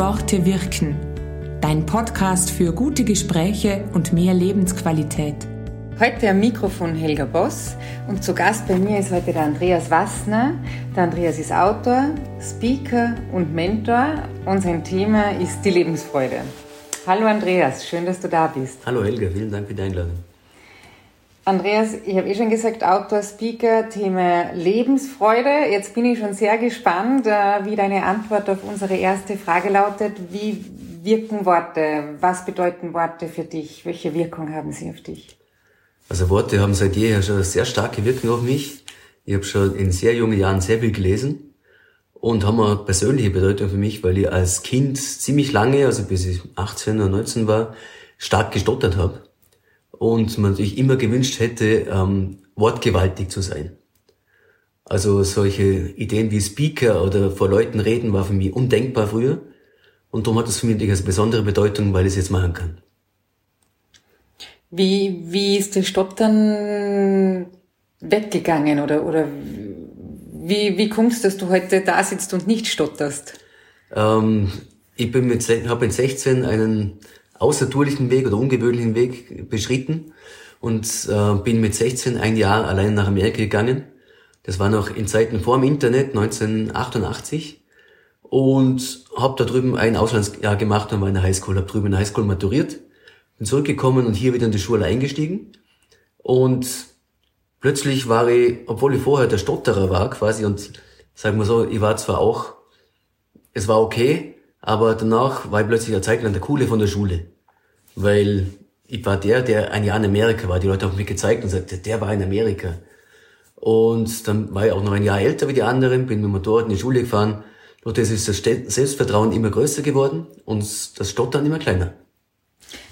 Worte wirken. Dein Podcast für gute Gespräche und mehr Lebensqualität. Heute am Mikrofon Helga Boss und zu Gast bei mir ist heute der Andreas Wassner. Der Andreas ist Autor, Speaker und Mentor und sein Thema ist die Lebensfreude. Hallo Andreas, schön, dass du da bist. Hallo Helga, vielen Dank für die Einladung. Andreas, ich habe eh schon gesagt, Autor, Speaker, Thema Lebensfreude. Jetzt bin ich schon sehr gespannt, äh, wie deine Antwort auf unsere erste Frage lautet. Wie wirken Worte? Was bedeuten Worte für dich? Welche Wirkung haben sie auf dich? Also Worte haben seit jeher schon eine sehr starke Wirkung auf mich. Ich habe schon in sehr jungen Jahren sehr viel gelesen und haben eine persönliche Bedeutung für mich, weil ich als Kind ziemlich lange, also bis ich 18 oder 19 war, stark gestottert habe und man sich immer gewünscht hätte, ähm, wortgewaltig zu sein. Also solche Ideen wie Speaker oder vor Leuten reden war für mich undenkbar früher und darum hat es für mich eine besondere Bedeutung, weil ich es jetzt machen kann. Wie, wie ist das Stottern weggegangen oder, oder wie, wie kommst du, dass du heute da sitzt und nicht stotterst? Ähm, ich bin mit, habe mit 16 einen außertourlichen Weg oder ungewöhnlichen Weg beschritten und äh, bin mit 16 ein Jahr allein nach Amerika gegangen. Das war noch in Zeiten vor dem Internet, 1988. Und habe da drüben ein Auslandsjahr gemacht und war in der Highschool, habe drüben in der Highschool maturiert bin zurückgekommen und hier wieder in die Schule eingestiegen. Und plötzlich war ich, obwohl ich vorher der Stotterer war quasi und sagen wir so, ich war zwar auch, es war okay, aber danach war ich plötzlich eine Zeit lang der Coole von der Schule. Weil ich war der, der ein Jahr in Amerika war. Die Leute haben mich gezeigt und gesagt, der war in Amerika. Und dann war ich auch noch ein Jahr älter wie die anderen, bin mit dem Motorrad in die Schule gefahren. Durch das ist das Selbstvertrauen immer größer geworden und das Stottern immer kleiner.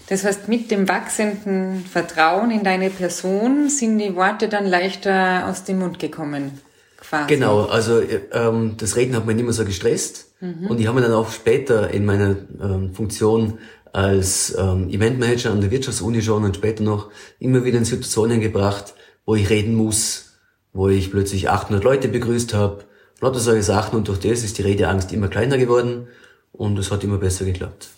Das heißt, mit dem wachsenden Vertrauen in deine Person sind die Worte dann leichter aus dem Mund gekommen. Quasi. Genau, also ähm, das Reden hat mich nicht mehr so gestresst mhm. und ich habe mir dann auch später in meiner ähm, Funktion als ähm, Eventmanager an der Wirtschaftsuni schon und später noch immer wieder in Situationen gebracht, wo ich reden muss, wo ich plötzlich 800 Leute begrüßt habe, lauter solche Sachen und durch das ist die Redeangst immer kleiner geworden und es hat immer besser geklappt.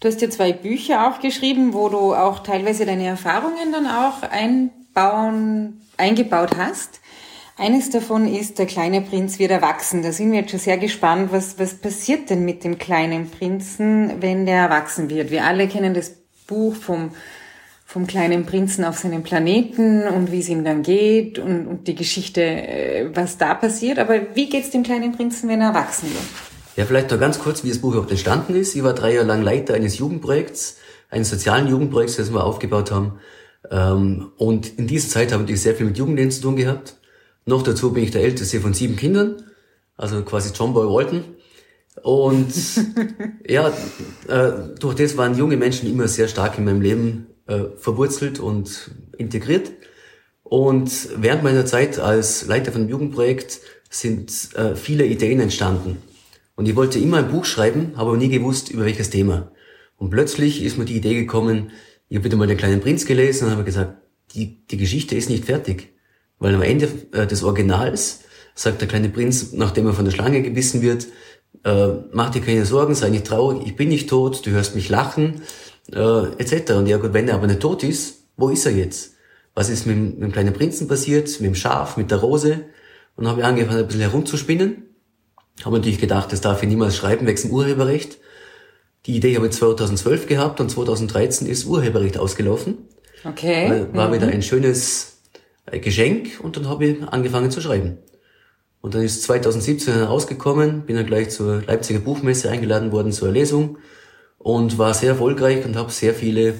Du hast ja zwei Bücher aufgeschrieben, wo du auch teilweise deine Erfahrungen dann auch einbauen, eingebaut hast. Eines davon ist, der kleine Prinz wird erwachsen. Da sind wir jetzt schon sehr gespannt, was, was passiert denn mit dem kleinen Prinzen, wenn der erwachsen wird. Wir alle kennen das Buch vom, vom kleinen Prinzen auf seinem Planeten und wie es ihm dann geht und, und die Geschichte, äh, was da passiert. Aber wie geht's dem kleinen Prinzen, wenn er erwachsen wird? Ja, vielleicht noch ganz kurz, wie das Buch auch entstanden ist. Ich war drei Jahre lang Leiter eines Jugendprojekts, eines sozialen Jugendprojekts, das wir aufgebaut haben. Ähm, und in dieser Zeit habe ich sehr viel mit Jugendlichen zu tun gehabt. Noch dazu bin ich der älteste von sieben Kindern, also quasi John Boy Walton. Und ja, äh, durch das waren junge Menschen immer sehr stark in meinem Leben äh, verwurzelt und integriert. Und während meiner Zeit als Leiter von einem Jugendprojekt sind äh, viele Ideen entstanden. Und ich wollte immer ein Buch schreiben, habe aber nie gewusst, über welches Thema. Und plötzlich ist mir die Idee gekommen, ich habe wieder mal den kleinen Prinz gelesen und habe gesagt, die, die Geschichte ist nicht fertig. Weil am Ende äh, des Originals sagt der kleine Prinz, nachdem er von der Schlange gebissen wird, äh, mach dir keine Sorgen, sei nicht traurig, ich bin nicht tot, du hörst mich lachen, äh, etc. Und ja gut, wenn er aber nicht tot ist, wo ist er jetzt? Was ist mit, mit dem kleinen Prinzen passiert, mit dem Schaf, mit der Rose? Und dann habe ich angefangen, ein bisschen herumzuspinnen habe natürlich gedacht, das darf ich niemals schreiben, wegen Urheberrecht. Die Idee habe ich 2012 gehabt und 2013 ist Urheberrecht ausgelaufen. Okay. War mhm. wieder ein schönes Geschenk und dann habe ich angefangen zu schreiben. Und dann ist 2017 rausgekommen, bin dann gleich zur Leipziger Buchmesse eingeladen worden zur Lesung und war sehr erfolgreich und habe sehr viele,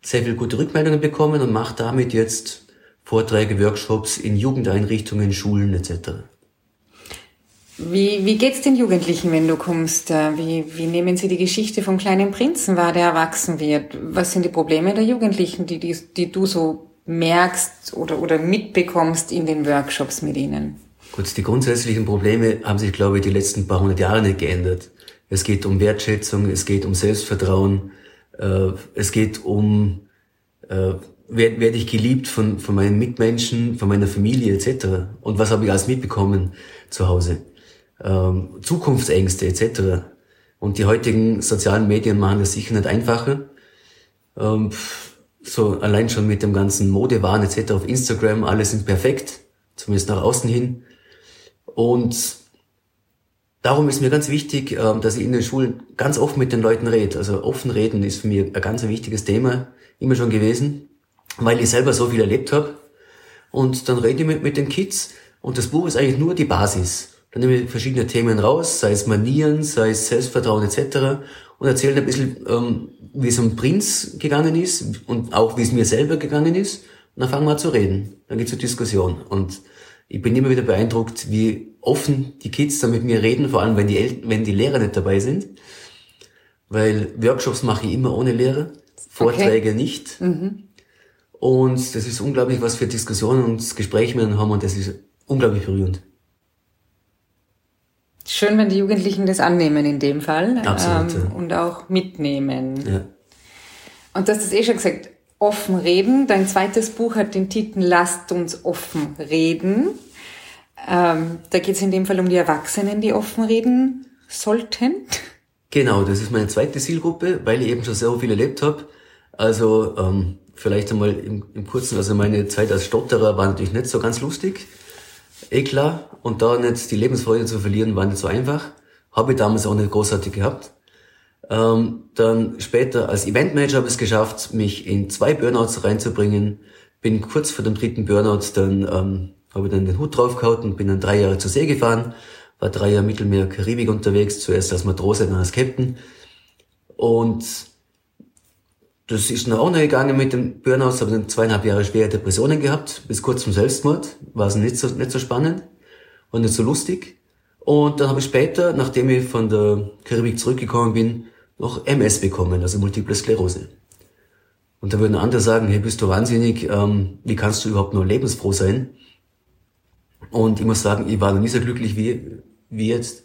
sehr viele gute Rückmeldungen bekommen und mache damit jetzt Vorträge, Workshops in Jugendeinrichtungen, Schulen etc. Wie, wie geht's den Jugendlichen, wenn du kommst? Wie, wie nehmen sie die Geschichte vom kleinen Prinzen wahr, der erwachsen wird? Was sind die Probleme der Jugendlichen, die, die, die du so merkst oder, oder mitbekommst in den Workshops mit ihnen? Gut, die grundsätzlichen Probleme haben sich, glaube ich, die letzten paar hundert Jahre nicht geändert. Es geht um Wertschätzung, es geht um Selbstvertrauen, äh, es geht um, äh, werde werd ich geliebt von, von meinen Mitmenschen, von meiner Familie etc. Und was habe ich alles mitbekommen zu Hause? ähm, Zukunftsängste etc. Und die heutigen sozialen Medien machen das sicher nicht einfacher. Ähm, so allein schon mit dem ganzen Modewahn etc. auf Instagram, alle sind perfekt, zumindest nach außen hin. Und darum ist mir ganz wichtig, ähm, dass ich in den Schulen ganz offen mit den Leuten rede. Also offen reden ist für mich ein ganz wichtiges Thema, immer schon gewesen, weil ich selber so viel erlebt habe. Und dann rede ich mit, mit den Kids und das Buch ist eigentlich nur die Basis. Dann nehme ich verschiedene Themen raus, sei es Manieren, sei es Selbstvertrauen etc. und erzähle ein bisschen, ähm, wie es um Prinz gegangen ist und auch wie es mir selber gegangen ist. Und dann fangen wir an zu reden. Dann geht's zur Diskussion. Und ich bin immer wieder beeindruckt, wie offen die Kids da mit mir reden, vor allem wenn die, El wenn die Lehrer nicht dabei sind. Weil Workshops mache ich immer ohne Lehrer, Vorträge okay. nicht. Mhm. Und das ist unglaublich, was für Diskussionen und Gespräche wir dann haben und das ist unglaublich berührend. Schön, wenn die Jugendlichen das annehmen in dem Fall. Absolut. Ähm, ja. Und auch mitnehmen. Ja. Und du hast es eh schon gesagt, offen reden. Dein zweites Buch hat den Titel Lasst uns offen reden. Ähm, da geht es in dem Fall um die Erwachsenen, die offen reden sollten. Genau, das ist meine zweite Zielgruppe, weil ich eben schon sehr viel erlebt habe. Also ähm, vielleicht einmal im, im Kurzen, also meine Zeit als Stotterer war natürlich nicht so ganz lustig eh klar. Und da nicht die Lebensfreude zu verlieren, war nicht so einfach. Habe ich damals auch nicht großartig gehabt. Ähm, dann später als Eventmanager habe ich es geschafft, mich in zwei Burnouts reinzubringen. Bin kurz vor dem dritten Burnout, dann ähm, habe ich dann den Hut draufgehauen und bin dann drei Jahre zur See gefahren. War drei Jahre Mittelmeer, Karibik unterwegs, zuerst als Matrose, dann als Captain. Und das ist noch auch noch gegangen mit dem Burnout, habe dann zweieinhalb Jahre schwere Depressionen gehabt, bis kurz zum Selbstmord. War es nicht so, nicht so spannend und nicht so lustig. Und dann habe ich später, nachdem ich von der Karibik zurückgekommen bin, noch MS bekommen, also Multiple Sklerose. Und da würden andere sagen, hey, bist du wahnsinnig, ähm, wie kannst du überhaupt nur lebensfroh sein? Und ich muss sagen, ich war noch nie so glücklich wie, wie jetzt,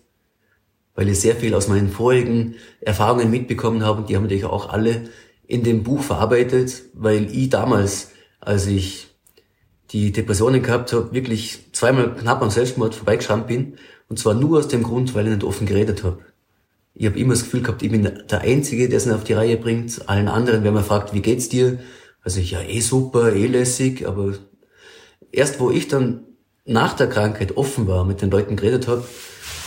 weil ich sehr viel aus meinen vorigen Erfahrungen mitbekommen habe und die haben natürlich auch alle in dem Buch verarbeitet, weil ich damals, als ich die Depressionen gehabt habe, wirklich zweimal knapp am Selbstmord vorbeigeschrammt bin. Und zwar nur aus dem Grund, weil ich nicht offen geredet habe. Ich habe immer das Gefühl gehabt, ich bin der Einzige, der es auf die Reihe bringt. Allen anderen, wenn man fragt, wie geht's dir? Also ich, ja, eh super, eh lässig, aber erst wo ich dann nach der Krankheit offen war, mit den Leuten geredet habe,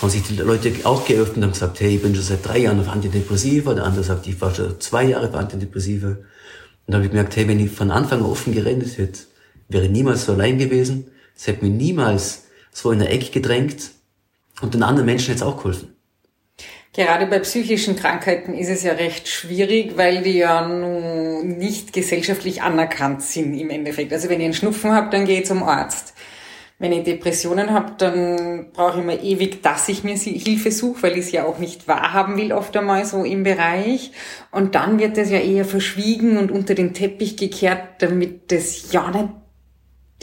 haben sich die Leute auch geöffnet und gesagt, hey, ich bin schon seit drei Jahren auf Antidepressiva. Der andere sagt, ich war schon zwei Jahre auf Antidepressiva. Und dann habe ich gemerkt, hey, wenn ich von Anfang an offen geredet hätte, wäre ich niemals so allein gewesen. Es hätte mich niemals so in der Ecke gedrängt. Und den anderen Menschen hätte es auch geholfen. Gerade bei psychischen Krankheiten ist es ja recht schwierig, weil die ja nun nicht gesellschaftlich anerkannt sind im Endeffekt. Also wenn ihr einen Schnupfen habt, dann geht zum Arzt. Wenn ich Depressionen habe, dann brauche ich immer ewig, dass ich mir Hilfe suche, weil ich es ja auch nicht wahrhaben will, oft einmal so im Bereich. Und dann wird das ja eher verschwiegen und unter den Teppich gekehrt, damit das ja nicht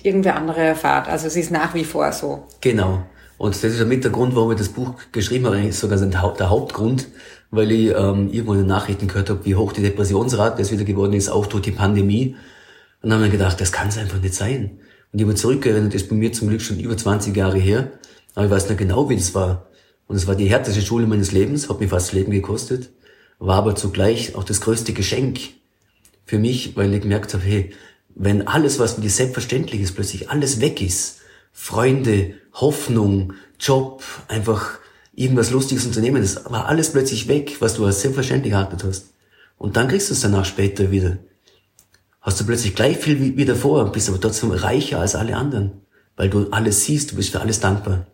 irgendwer andere erfahrt. Also es ist nach wie vor so. Genau. Und das ist ja mit der Grund, warum ich das Buch geschrieben habe, eigentlich sogar der Hauptgrund, weil ich ähm, irgendwo in den Nachrichten gehört habe, wie hoch die Depressionsrate jetzt wieder geworden ist, auch durch die Pandemie. Und dann habe ich mir gedacht, das kann es einfach nicht sein. Und ich habe zurückerinnert, das ist bei mir zum Glück schon über 20 Jahre her, aber ich weiß nicht genau, wie das war. Und es war die härteste Schule meines Lebens, hat mir fast das Leben gekostet, war aber zugleich auch das größte Geschenk für mich, weil ich gemerkt habe, hey, wenn alles, was mir selbstverständlich ist, plötzlich alles weg ist, Freunde, Hoffnung, Job, einfach irgendwas Lustiges unternehmen, das war alles plötzlich weg, was du als selbstverständlich erachtet hast. Und dann kriegst du es danach später wieder hast du plötzlich gleich viel wie, wie davor, bist aber trotzdem reicher als alle anderen, weil du alles siehst, du bist für alles dankbar.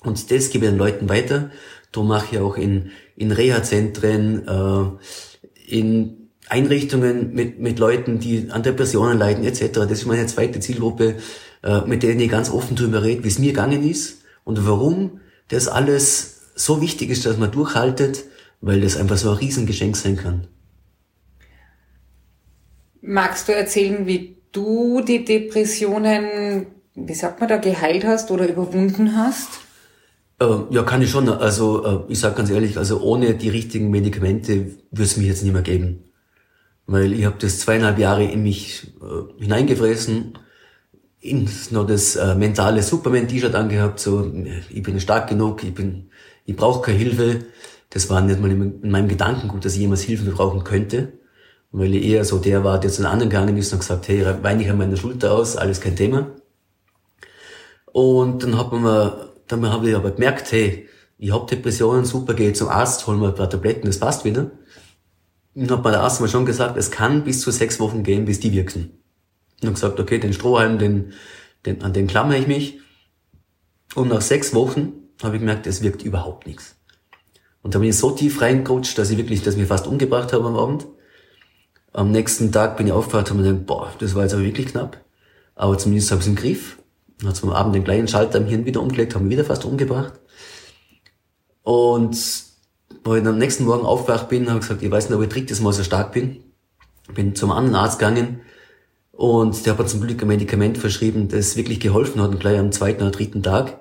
Und das gebe ich den Leuten weiter. Darum mache ich auch in, in Reha-Zentren, äh, in Einrichtungen mit, mit Leuten, die an Depressionen leiden etc. Das ist meine zweite Zielgruppe, äh, mit denen ich ganz offen drüber rede, wie es mir gegangen ist und warum das alles so wichtig ist, dass man durchhaltet, weil das einfach so ein Riesengeschenk sein kann. Magst du erzählen, wie du die Depressionen, wie sagt man da, geheilt hast oder überwunden hast? Äh, ja, kann ich schon. Also äh, ich sage ganz ehrlich, also ohne die richtigen Medikamente würde es mich jetzt nicht mehr geben. Weil ich habe das zweieinhalb Jahre in mich äh, hineingefressen. noch das äh, mentale Superman-T-Shirt angehabt, so ich bin stark genug, ich bin, ich brauche keine Hilfe. Das war nicht mal in meinem Gedankengut, dass ich jemals Hilfe brauchen könnte, weil ich eher so der war, der zu den anderen gegangen ist und gesagt, hey, weine ich an meiner Schulter aus, alles kein Thema. Und dann hat man mal, dann habe ich aber gemerkt, hey, ich habe Depressionen, super, gehe zum Arzt, hol mir ein paar Tabletten, das passt wieder. Und hat mir der Arzt mal schon gesagt, es kann bis zu sechs Wochen gehen, bis die wirken. Und gesagt, okay, den Strohhalm, den, den, an den klammere ich mich. Und nach sechs Wochen habe ich gemerkt, es wirkt überhaupt nichts. Und da bin ich so tief reingerutscht, dass ich wirklich, dass ich mich fast umgebracht habe am Abend. Am nächsten Tag bin ich aufgewacht und mir gedacht, boah, das war jetzt aber wirklich knapp. Aber zumindest habe ich es im Griff. Dann hat am Abend den kleinen Schalter am Hirn wieder umgelegt, haben wieder fast umgebracht. Und wo ich am nächsten Morgen aufgewacht bin, habe ich gesagt, ich weiß nicht, ob ich drittes Mal so stark bin. Bin zum anderen Arzt gegangen und der hat mir zum Glück ein Medikament verschrieben, das wirklich geholfen hat, und gleich am zweiten oder dritten Tag.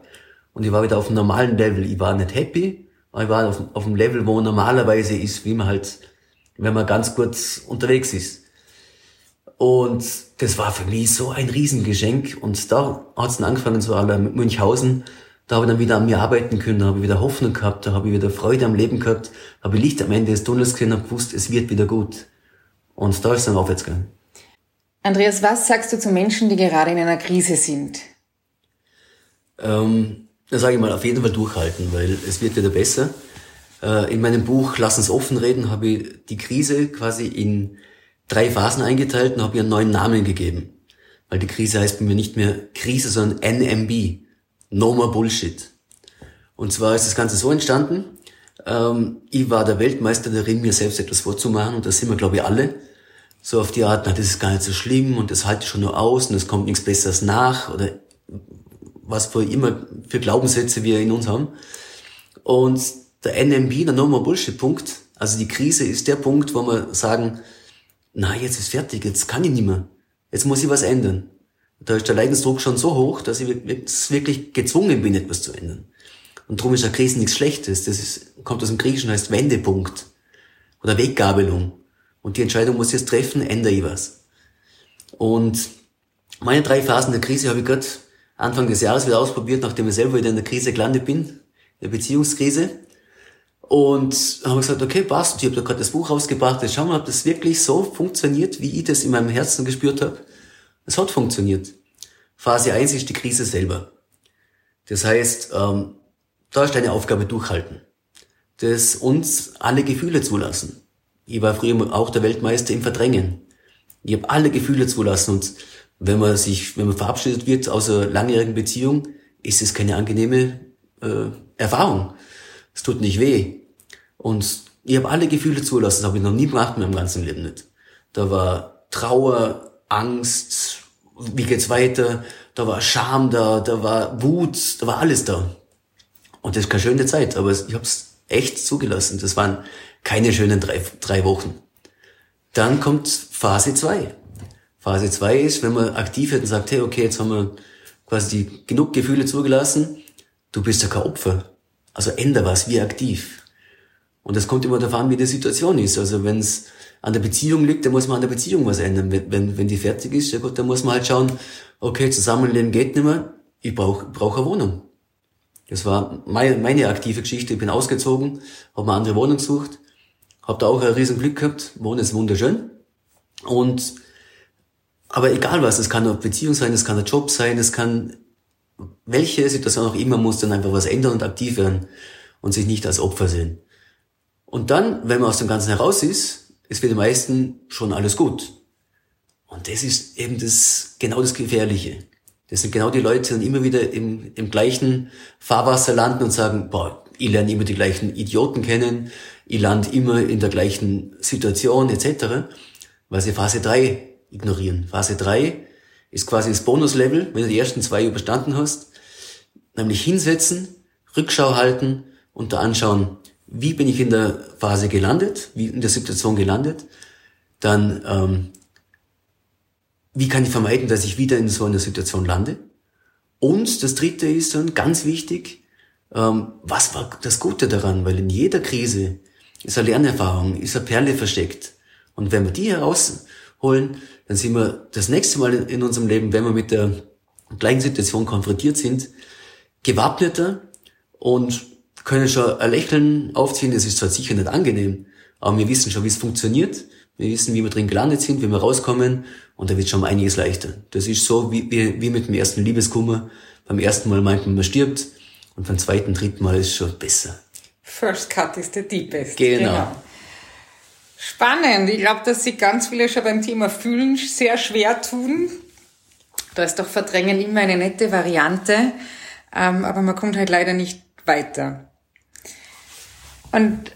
Und ich war wieder auf einem normalen Level. Ich war nicht happy, aber ich war auf, auf einem Level, wo normalerweise ist, wie man halt, wenn man ganz kurz unterwegs ist. Und das war für mich so ein Riesengeschenk. Und da hat es dann angefangen, so aller mit Münchhausen. Da habe ich dann wieder an mir arbeiten können, da habe ich wieder Hoffnung gehabt, da habe ich wieder Freude am Leben gehabt, habe Licht am Ende des Tunnels gesehen und gewusst, es wird wieder gut. Und da ist es dann aufwärts gegangen. Andreas, was sagst du zu Menschen, die gerade in einer Krise sind? Ähm, da sage ich mal, auf jeden Fall durchhalten, weil es wird wieder besser. Äh, in meinem Buch Lass uns offen reden habe ich die Krise quasi in drei Phasen eingeteilt und habe ihr einen neuen Namen gegeben. Weil die Krise heißt bei mir nicht mehr Krise, sondern NMB. No more Bullshit. Und zwar ist das Ganze so entstanden, ähm, ich war der Weltmeister darin, mir selbst etwas vorzumachen und das sind wir, glaube ich, alle so auf die Art, na, das ist gar nicht so schlimm und das halte ich schon nur aus und es kommt nichts Besseres nach oder was für immer für Glaubenssätze wir in uns haben. Und der NMB, der No More Bullshit Punkt, also die Krise ist der Punkt, wo wir sagen, na, jetzt ist fertig, jetzt kann ich nicht mehr. Jetzt muss ich was ändern. Da ist der Leidensdruck schon so hoch, dass ich wirklich gezwungen bin, etwas zu ändern. Und darum ist eine Krise nichts Schlechtes. Das ist, kommt aus dem Griechischen, heißt Wendepunkt. Oder Weggabelung. Und die Entscheidung muss ich jetzt treffen, ändere ich was. Und meine drei Phasen der Krise habe ich gerade Anfang des Jahres wieder ausprobiert, nachdem ich selber wieder in der Krise gelandet bin, in der Beziehungskrise. Und habe gesagt, okay, passt. Ich habe da gerade das Buch rausgebracht. Jetzt schauen wir, ob das wirklich so funktioniert, wie ich das in meinem Herzen gespürt habe. Es hat funktioniert. Phase 1 ist die Krise selber. Das heißt, ähm, da ist deine Aufgabe durchhalten. Das uns alle Gefühle zulassen. Ich war früher auch der Weltmeister im Verdrängen. Ich habe alle Gefühle zulassen und wenn man sich, wenn man verabschiedet wird aus einer langjährigen Beziehung, ist es keine angenehme äh, Erfahrung. Es tut nicht weh. Und ich habe alle Gefühle zulassen, das habe ich noch nie gemacht in meinem ganzen Leben nicht. Da war Trauer, Angst, wie geht's weiter, da war Scham da, da war Wut, da war alles da. Und das ist keine schöne Zeit, aber ich habe es echt zugelassen. Das waren keine schönen drei, drei Wochen. Dann kommt Phase 2. Phase 2 ist, wenn man aktiv wird und sagt, hey, okay, jetzt haben wir quasi genug Gefühle zugelassen, du bist ja kein Opfer. Also änder was, wie aktiv. Und das kommt immer darauf an, wie die Situation ist. Also wenn es an der Beziehung liegt, dann muss man an der Beziehung was ändern. Wenn, wenn, wenn die fertig ist, ja gut, dann muss man halt schauen, okay, Zusammenleben geht nicht mehr, ich brauche brauch eine Wohnung. Das war meine, meine aktive Geschichte. Ich bin ausgezogen, habe eine andere Wohnung gesucht, habe da auch ein riesen Glück gehabt, Wohnen ist wunderschön. Und aber egal was, es kann eine Beziehung sein, es kann ein Job sein, es kann welche Situation auch immer, muss dann einfach was ändern und aktiv werden und sich nicht als Opfer sehen. Und dann, wenn man aus dem Ganzen heraus ist, ist für die meisten schon alles gut. Und das ist eben das, genau das Gefährliche. Das sind genau die Leute, die immer wieder im, im gleichen Fahrwasser landen und sagen, boah, ich lerne immer die gleichen Idioten kennen, ich lande immer in der gleichen Situation etc., weil sie Phase 3 ignorieren. Phase 3 ist quasi das Bonuslevel, wenn du die ersten zwei überstanden hast, nämlich hinsetzen, Rückschau halten und da anschauen, wie bin ich in der Phase gelandet, wie in der Situation gelandet, dann ähm, wie kann ich vermeiden, dass ich wieder in so einer Situation lande? Und das Dritte ist dann ganz wichtig, ähm, was war das Gute daran? Weil in jeder Krise ist eine Lernerfahrung, ist eine Perle versteckt. Und wenn wir die herausholen, dann sind wir das nächste Mal in unserem Leben, wenn wir mit der gleichen Situation konfrontiert sind, gewappneter und können schon ein Lächeln aufziehen. Das ist zwar sicher nicht angenehm, aber wir wissen schon, wie es funktioniert. Wir wissen, wie wir drin gelandet sind, wie wir rauskommen und da wird schon einiges leichter. Das ist so wie, wie, wie mit dem ersten Liebeskummer. Beim ersten Mal meint man, man stirbt und beim zweiten, dritten Mal ist es schon besser. First Cut ist der deepest. Genau. genau. Spannend. Ich glaube, dass sich ganz viele schon beim Thema Fühlen sehr schwer tun. Da ist doch Verdrängen immer eine nette Variante, ähm, aber man kommt halt leider nicht weiter. Und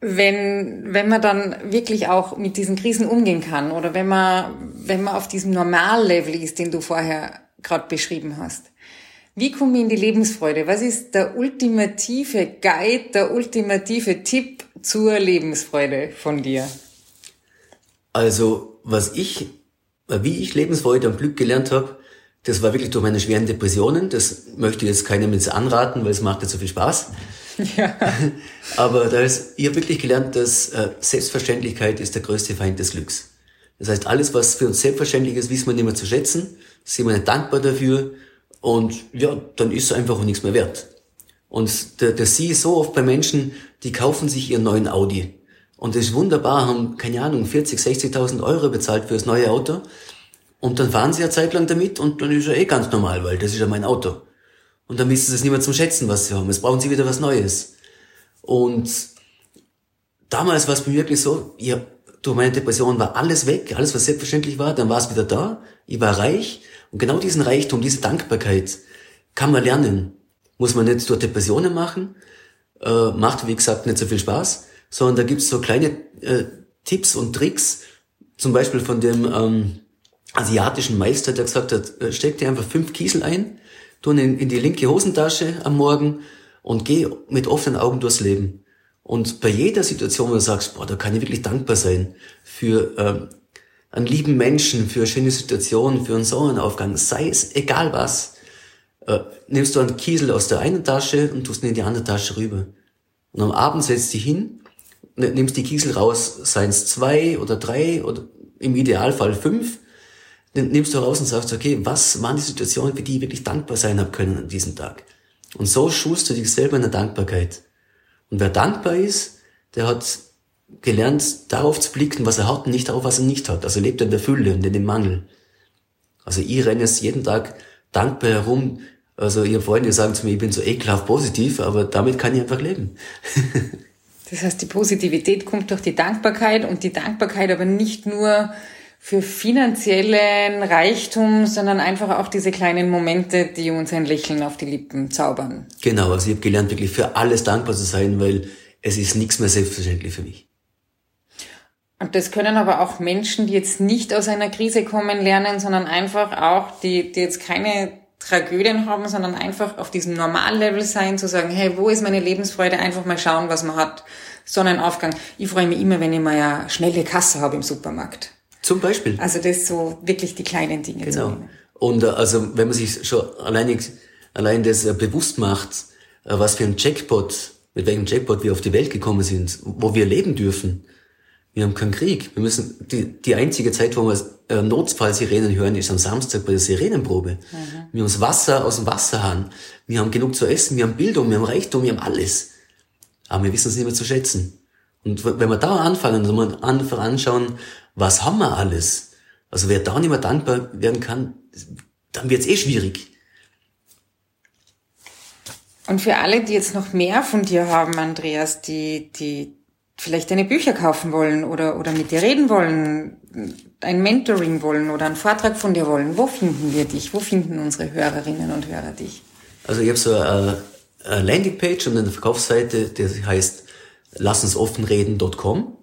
wenn, wenn man dann wirklich auch mit diesen Krisen umgehen kann oder wenn man, wenn man auf diesem Normallevel ist, den du vorher gerade beschrieben hast, wie komme ich in die Lebensfreude? Was ist der ultimative Guide, der ultimative Tipp zur Lebensfreude von dir? Also, was ich, wie ich Lebensfreude und Glück gelernt habe, das war wirklich durch meine schweren Depressionen. Das möchte ich jetzt keinem jetzt anraten, weil es macht nicht so viel Spaß. Ja. Aber da ist, ich habe wirklich gelernt, dass äh, Selbstverständlichkeit ist der größte Feind des Glücks. Das heißt, alles, was für uns selbstverständlich ist, wissen wir nicht mehr zu schätzen, sind wir nicht dankbar dafür und ja, dann ist es einfach auch nichts mehr wert. Und der, der Sie ist so oft bei Menschen, die kaufen sich ihren neuen Audi. Und das ist wunderbar, haben, keine Ahnung, 40, 60.000 Euro bezahlt für das neue Auto. Und dann fahren sie ja Zeit lang damit und dann ist ja eh ganz normal, weil das ist ja mein Auto. Und dann wissen sie es nicht mehr zum Schätzen, was sie haben. Jetzt brauchen sie wieder was Neues. Und damals war es bei mir wirklich so, ja, durch meine Depression war alles weg, alles was selbstverständlich war, dann war es wieder da, ich war reich und genau diesen Reichtum, diese Dankbarkeit kann man lernen. Muss man nicht durch Depressionen machen, äh, macht wie gesagt nicht so viel Spaß, sondern da gibt's so kleine äh, Tipps und Tricks, zum Beispiel von dem ähm, asiatischen Meister, der gesagt hat, äh, steck dir einfach fünf Kiesel ein, tu in, in die linke Hosentasche am Morgen und geh mit offenen Augen durchs Leben. Und bei jeder Situation, wo du sagst, boah, da kann ich wirklich dankbar sein für ähm, einen lieben Menschen, für eine schöne Situation, für einen Sonnenaufgang, sei es egal was, äh, nimmst du einen Kiesel aus der einen Tasche und tust ihn in die andere Tasche rüber. Und am Abend setzt dich hin, nimmst die Kiesel raus, seien es zwei oder drei oder im Idealfall fünf, nimmst du raus und sagst, okay, was waren die Situationen, für die ich wirklich dankbar sein habe können an diesem Tag? Und so schulst du dich selber in der Dankbarkeit. Und wer dankbar ist, der hat gelernt, darauf zu blicken, was er hat und nicht darauf, was er nicht hat. Also lebt er in der Fülle und in dem Mangel. Also ich renne jetzt jeden Tag dankbar herum. Also ihr Freunde sagen zu mir, ich bin so ekelhaft positiv, aber damit kann ich einfach leben. das heißt, die Positivität kommt durch die Dankbarkeit und die Dankbarkeit aber nicht nur für finanziellen Reichtum, sondern einfach auch diese kleinen Momente, die uns ein Lächeln auf die Lippen zaubern. Genau, also ich habe gelernt, wirklich für alles dankbar zu sein, weil es ist nichts mehr selbstverständlich für mich. Und das können aber auch Menschen, die jetzt nicht aus einer Krise kommen, lernen, sondern einfach auch, die, die jetzt keine Tragödien haben, sondern einfach auf diesem Normallevel sein, zu sagen, hey, wo ist meine Lebensfreude? Einfach mal schauen, was man hat. Sonnenaufgang. Ich freue mich immer, wenn ich mal ja schnelle Kasse habe im Supermarkt. Zum Beispiel. Also das so wirklich die kleinen Dinge. Genau. Und äh, also wenn man sich schon allein, allein das äh, bewusst macht, äh, was für ein Jackpot, mit welchem Jackpot wir auf die Welt gekommen sind, wo wir leben dürfen. Wir haben keinen Krieg. Wir müssen die, die einzige Zeit, wo wir äh, Notfallsirenen hören, ist am Samstag bei der Sirenenprobe. Mhm. Wir haben das Wasser aus dem Wasserhahn. Wir haben genug zu essen, wir haben Bildung, wir haben Reichtum, wir haben alles. Aber wir wissen es nicht mehr zu schätzen. Und wenn wir da anfangen, wenn wir anschauen, was haben wir alles? Also wer da nicht mehr dankbar werden kann, dann wird es eh schwierig. Und für alle, die jetzt noch mehr von dir haben, Andreas, die, die vielleicht deine Bücher kaufen wollen oder, oder mit dir reden wollen, ein Mentoring wollen oder einen Vortrag von dir wollen, wo finden wir dich? Wo finden unsere Hörerinnen und Hörer dich? Also ich habe so eine, eine Landingpage und eine Verkaufsseite, die heißt lassensoffenreden.com.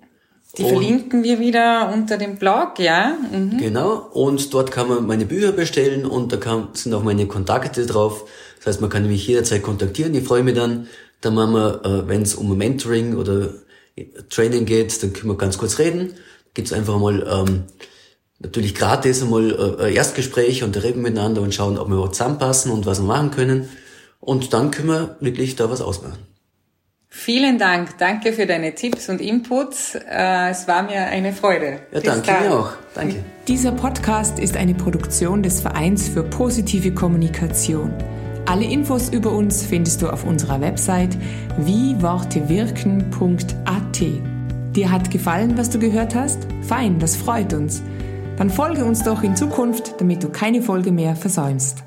Die und verlinken wir wieder unter dem Blog, ja. Mhm. Genau. Und dort kann man meine Bücher bestellen und da kann, sind auch meine Kontakte drauf. Das heißt, man kann mich jederzeit kontaktieren. Ich freue mich dann. Dann machen wir, äh, wenn es um Mentoring oder Training geht, dann können wir ganz kurz reden. Gibt es einfach mal ähm, natürlich gratis einmal äh, Erstgespräche und da reden miteinander und schauen, ob wir überhaupt zusammenpassen und was wir machen können. Und dann können wir wirklich da was ausmachen. Vielen Dank. Danke für deine Tipps und Inputs. Äh, es war mir eine Freude. Ja, danke mir auch. Danke. Dieser Podcast ist eine Produktion des Vereins für positive Kommunikation. Alle Infos über uns findest du auf unserer Website wiewortewirken.at. Dir hat gefallen, was du gehört hast? Fein, das freut uns. Dann folge uns doch in Zukunft, damit du keine Folge mehr versäumst.